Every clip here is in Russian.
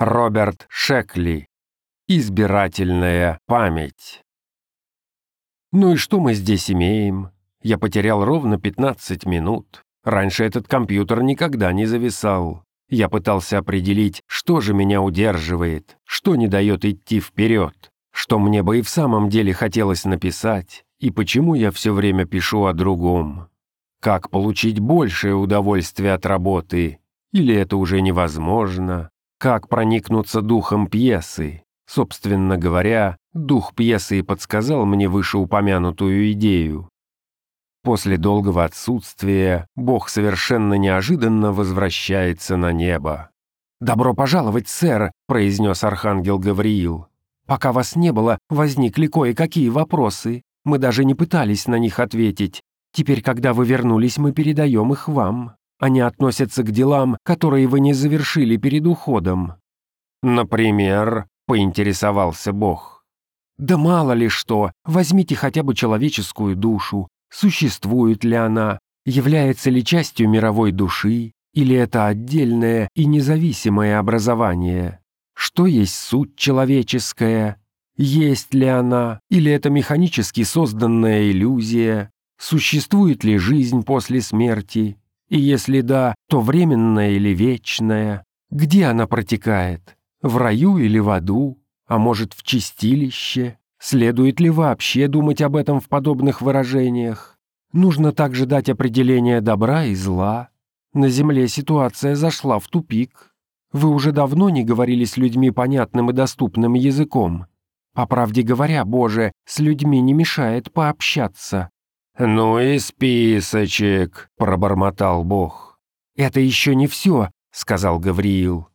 Роберт Шекли. Избирательная память. Ну и что мы здесь имеем? Я потерял ровно 15 минут. Раньше этот компьютер никогда не зависал. Я пытался определить, что же меня удерживает, что не дает идти вперед, что мне бы и в самом деле хотелось написать, и почему я все время пишу о другом. Как получить большее удовольствие от работы? Или это уже невозможно? Как проникнуться духом пьесы? Собственно говоря, дух пьесы и подсказал мне вышеупомянутую идею. После долгого отсутствия Бог совершенно неожиданно возвращается на небо. «Добро пожаловать, сэр», — произнес архангел Гавриил. «Пока вас не было, возникли кое-какие вопросы. Мы даже не пытались на них ответить. Теперь, когда вы вернулись, мы передаем их вам. Они относятся к делам, которые вы не завершили перед уходом». «Например?» — поинтересовался Бог. «Да мало ли что. Возьмите хотя бы человеческую душу. Существует ли она? Является ли частью мировой души? Или это отдельное и независимое образование? Что есть суть человеческая? Есть ли она? Или это механически созданная иллюзия? Существует ли жизнь после смерти? И если да, то временная или вечная? Где она протекает? В раю или в аду? А может, в чистилище? Следует ли вообще думать об этом в подобных выражениях? Нужно также дать определение добра и зла. На Земле ситуация зашла в тупик. Вы уже давно не говорили с людьми понятным и доступным языком. По правде говоря, Боже, с людьми не мешает пообщаться. «Ну и списочек», — пробормотал Бог. «Это еще не все», — сказал Гавриил.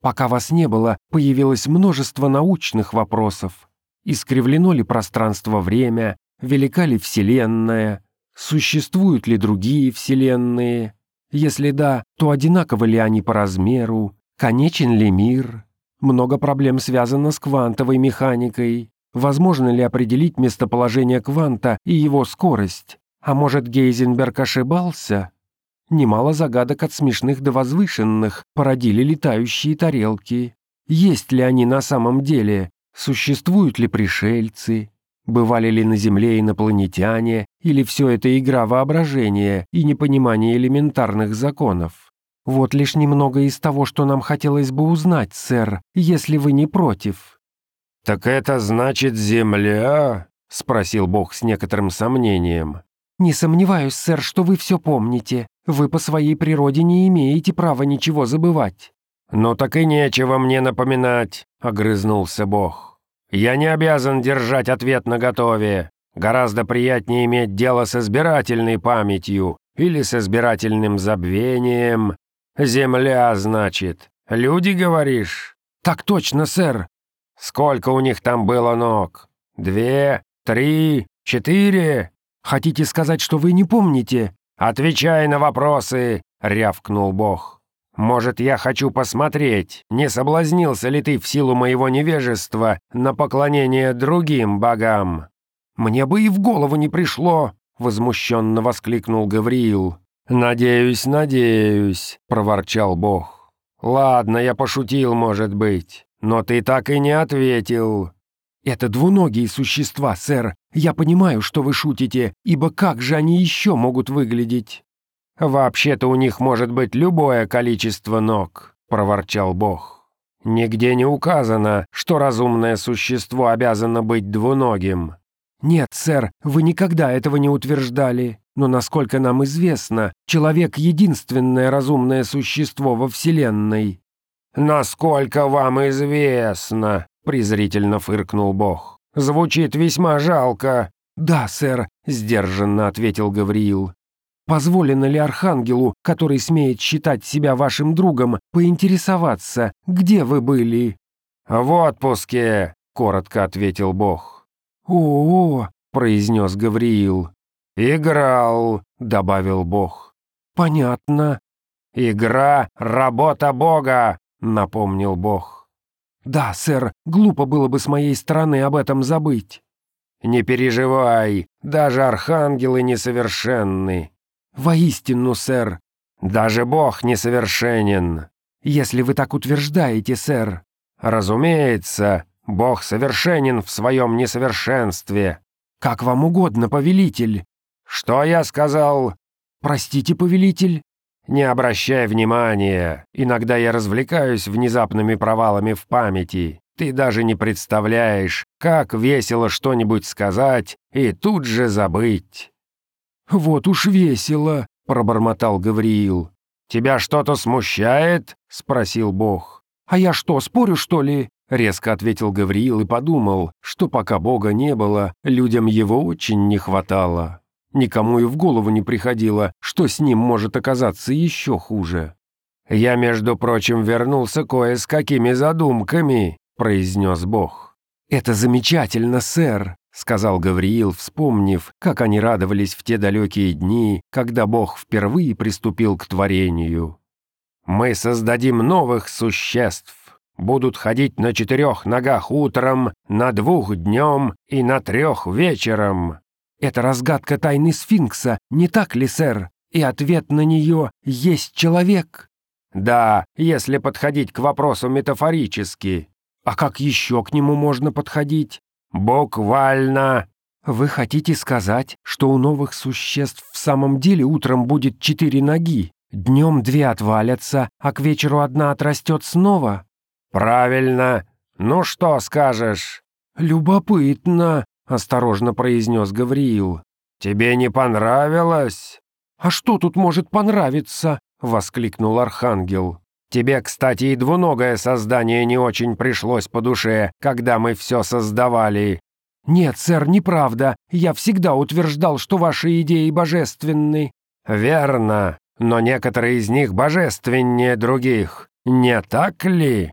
«Пока вас не было, появилось множество научных вопросов. Искривлено ли пространство-время, велика ли Вселенная, существуют ли другие Вселенные? Если да, то одинаковы ли они по размеру, конечен ли мир? Много проблем связано с квантовой механикой. Возможно ли определить местоположение кванта и его скорость? А может, Гейзенберг ошибался? Немало загадок от смешных до возвышенных породили летающие тарелки. Есть ли они на самом деле? Существуют ли пришельцы? Бывали ли на Земле инопланетяне? Или все это игра воображения и непонимание элементарных законов? Вот лишь немного из того, что нам хотелось бы узнать, сэр, если вы не против. «Так это значит земля?» — спросил Бог с некоторым сомнением. «Не сомневаюсь, сэр, что вы все помните. Вы по своей природе не имеете права ничего забывать». «Ну так и нечего мне напоминать», — огрызнулся Бог. «Я не обязан держать ответ наготове. Гораздо приятнее иметь дело с избирательной памятью или с избирательным забвением. Земля, значит. Люди, говоришь?» «Так точно, сэр. Сколько у них там было ног? Две? Три? Четыре? Хотите сказать, что вы не помните? Отвечай на вопросы, рявкнул Бог. Может, я хочу посмотреть, не соблазнился ли ты в силу моего невежества на поклонение другим богам? Мне бы и в голову не пришло, возмущенно воскликнул Гавриил. «Надеюсь, надеюсь», — проворчал Бог. «Ладно, я пошутил, может быть. «Но ты так и не ответил». «Это двуногие существа, сэр. Я понимаю, что вы шутите, ибо как же они еще могут выглядеть?» «Вообще-то у них может быть любое количество ног», — проворчал Бог. «Нигде не указано, что разумное существо обязано быть двуногим». «Нет, сэр, вы никогда этого не утверждали. Но, насколько нам известно, человек — единственное разумное существо во Вселенной». «Насколько вам известно», — презрительно фыркнул Бог. «Звучит весьма жалко». «Да, сэр», — сдержанно ответил Гавриил. «Позволено ли Архангелу, который смеет считать себя вашим другом, поинтересоваться, где вы были?» «В отпуске», — коротко ответил Бог. «О-о-о», — произнес Гавриил. «Играл», — добавил Бог. «Понятно». «Игра — работа Бога», напомнил Бог. «Да, сэр, глупо было бы с моей стороны об этом забыть». «Не переживай, даже архангелы несовершенны». «Воистину, сэр». «Даже Бог несовершенен». «Если вы так утверждаете, сэр». «Разумеется, Бог совершенен в своем несовершенстве». «Как вам угодно, повелитель». «Что я сказал?» «Простите, повелитель». «Не обращай внимания. Иногда я развлекаюсь внезапными провалами в памяти. Ты даже не представляешь, как весело что-нибудь сказать и тут же забыть». «Вот уж весело», — пробормотал Гавриил. «Тебя что-то смущает?» — спросил Бог. «А я что, спорю, что ли?» — резко ответил Гавриил и подумал, что пока Бога не было, людям его очень не хватало. Никому и в голову не приходило, что с ним может оказаться еще хуже. «Я, между прочим, вернулся кое с какими задумками», — произнес Бог. «Это замечательно, сэр», — сказал Гавриил, вспомнив, как они радовались в те далекие дни, когда Бог впервые приступил к творению. «Мы создадим новых существ. Будут ходить на четырех ногах утром, на двух днем и на трех вечером. Это разгадка тайны сфинкса, не так ли, сэр? И ответ на нее есть человек. Да, если подходить к вопросу метафорически. А как еще к нему можно подходить? Буквально. Вы хотите сказать, что у новых существ в самом деле утром будет четыре ноги, днем две отвалятся, а к вечеру одна отрастет снова? Правильно. Ну что скажешь? Любопытно. — осторожно произнес Гавриил. «Тебе не понравилось?» «А что тут может понравиться?» — воскликнул Архангел. «Тебе, кстати, и двуногое создание не очень пришлось по душе, когда мы все создавали». «Нет, сэр, неправда. Я всегда утверждал, что ваши идеи божественны». «Верно, но некоторые из них божественнее других. Не так ли?»